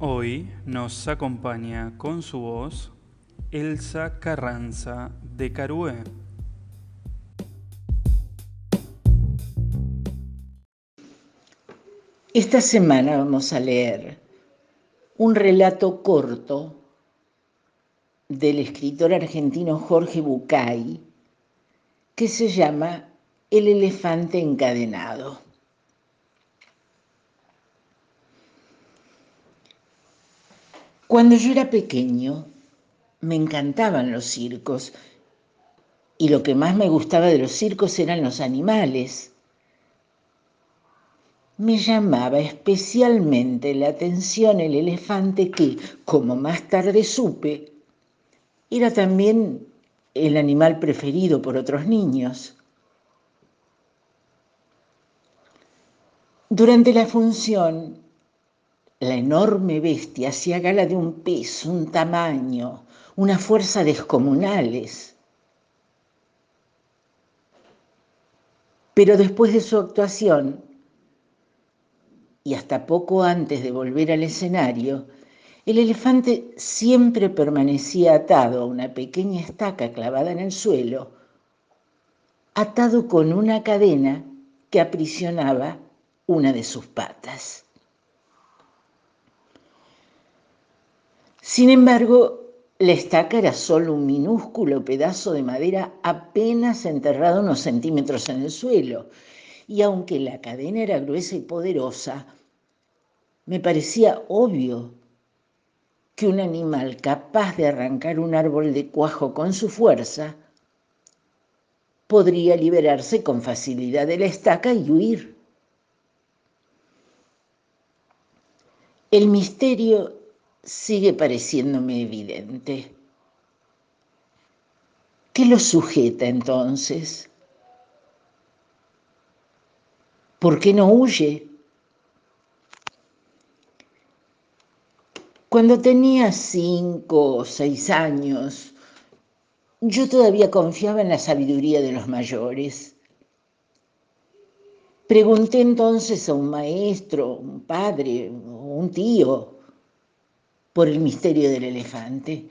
Hoy nos acompaña con su voz Elsa Carranza de Carué. Esta semana vamos a leer un relato corto del escritor argentino Jorge Bucay que se llama El elefante encadenado. Cuando yo era pequeño, me encantaban los circos y lo que más me gustaba de los circos eran los animales. Me llamaba especialmente la atención el elefante que, como más tarde supe, era también el animal preferido por otros niños. Durante la función, la enorme bestia hacía gala de un peso, un tamaño, una fuerza descomunales. Pero después de su actuación, y hasta poco antes de volver al escenario, el elefante siempre permanecía atado a una pequeña estaca clavada en el suelo, atado con una cadena que aprisionaba una de sus patas. Sin embargo, la estaca era solo un minúsculo pedazo de madera apenas enterrado unos centímetros en el suelo, y aunque la cadena era gruesa y poderosa, me parecía obvio que un animal capaz de arrancar un árbol de cuajo con su fuerza podría liberarse con facilidad de la estaca y huir. El misterio sigue pareciéndome evidente. ¿Qué lo sujeta entonces? ¿Por qué no huye? Cuando tenía cinco o seis años, yo todavía confiaba en la sabiduría de los mayores. Pregunté entonces a un maestro, un padre un tío por el misterio del elefante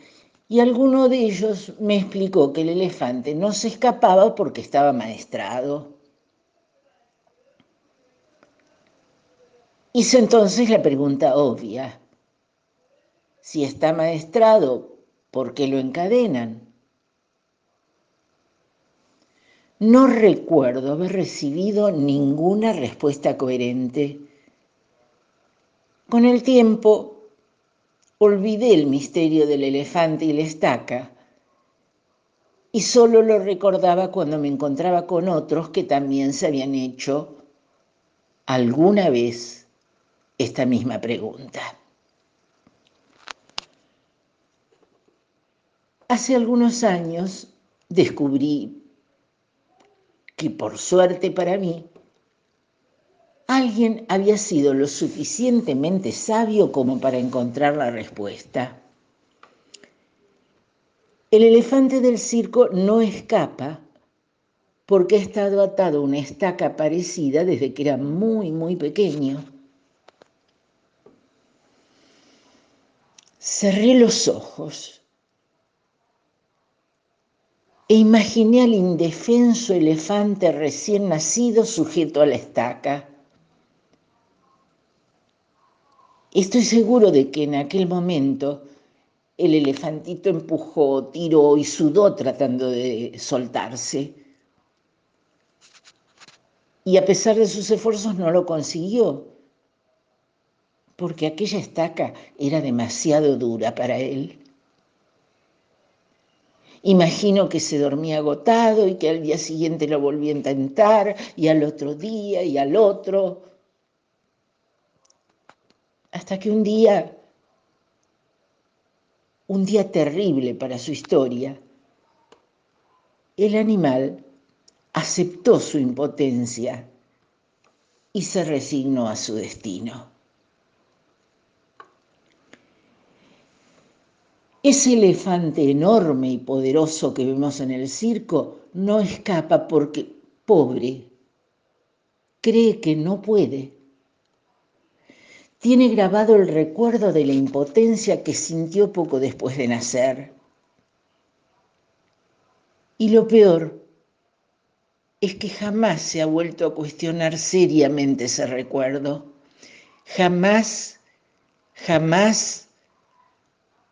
y alguno de ellos me explicó que el elefante no se escapaba porque estaba maestrado. Hice entonces la pregunta obvia si está maestrado, ¿por qué lo encadenan? No recuerdo haber recibido ninguna respuesta coherente. Con el tiempo, olvidé el misterio del elefante y la estaca y solo lo recordaba cuando me encontraba con otros que también se habían hecho alguna vez esta misma pregunta. Hace algunos años descubrí que por suerte para mí, alguien había sido lo suficientemente sabio como para encontrar la respuesta. El elefante del circo no escapa porque ha estado atado a una estaca parecida desde que era muy, muy pequeño. Cerré los ojos e imaginé al indefenso elefante recién nacido sujeto a la estaca. Estoy seguro de que en aquel momento el elefantito empujó, tiró y sudó tratando de soltarse. Y a pesar de sus esfuerzos no lo consiguió, porque aquella estaca era demasiado dura para él. Imagino que se dormía agotado y que al día siguiente lo volví a intentar y al otro día y al otro. Hasta que un día un día terrible para su historia, el animal aceptó su impotencia y se resignó a su destino. Ese elefante enorme y poderoso que vemos en el circo no escapa porque, pobre, cree que no puede. Tiene grabado el recuerdo de la impotencia que sintió poco después de nacer. Y lo peor es que jamás se ha vuelto a cuestionar seriamente ese recuerdo. Jamás, jamás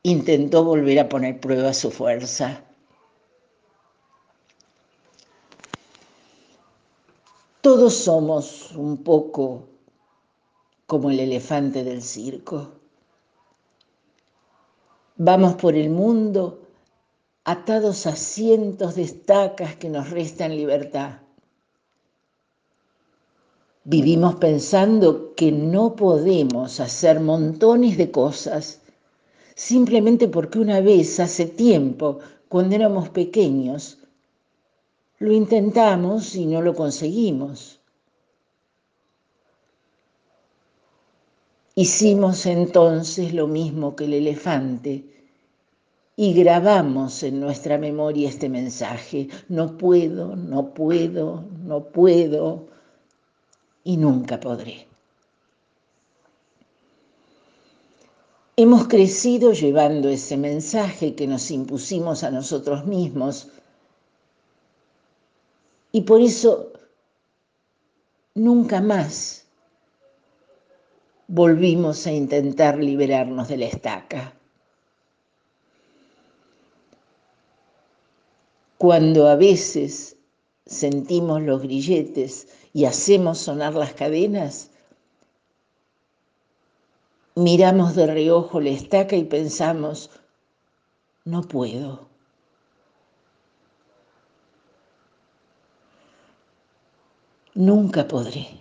intentó volver a poner prueba su fuerza. Todos somos un poco como el elefante del circo. Vamos por el mundo atados a cientos de estacas que nos restan libertad. Vivimos pensando que no podemos hacer montones de cosas simplemente porque una vez, hace tiempo, cuando éramos pequeños, lo intentamos y no lo conseguimos. Hicimos entonces lo mismo que el elefante y grabamos en nuestra memoria este mensaje, no puedo, no puedo, no puedo y nunca podré. Hemos crecido llevando ese mensaje que nos impusimos a nosotros mismos y por eso nunca más volvimos a intentar liberarnos de la estaca. Cuando a veces sentimos los grilletes y hacemos sonar las cadenas, miramos de reojo la estaca y pensamos, no puedo. Nunca podré.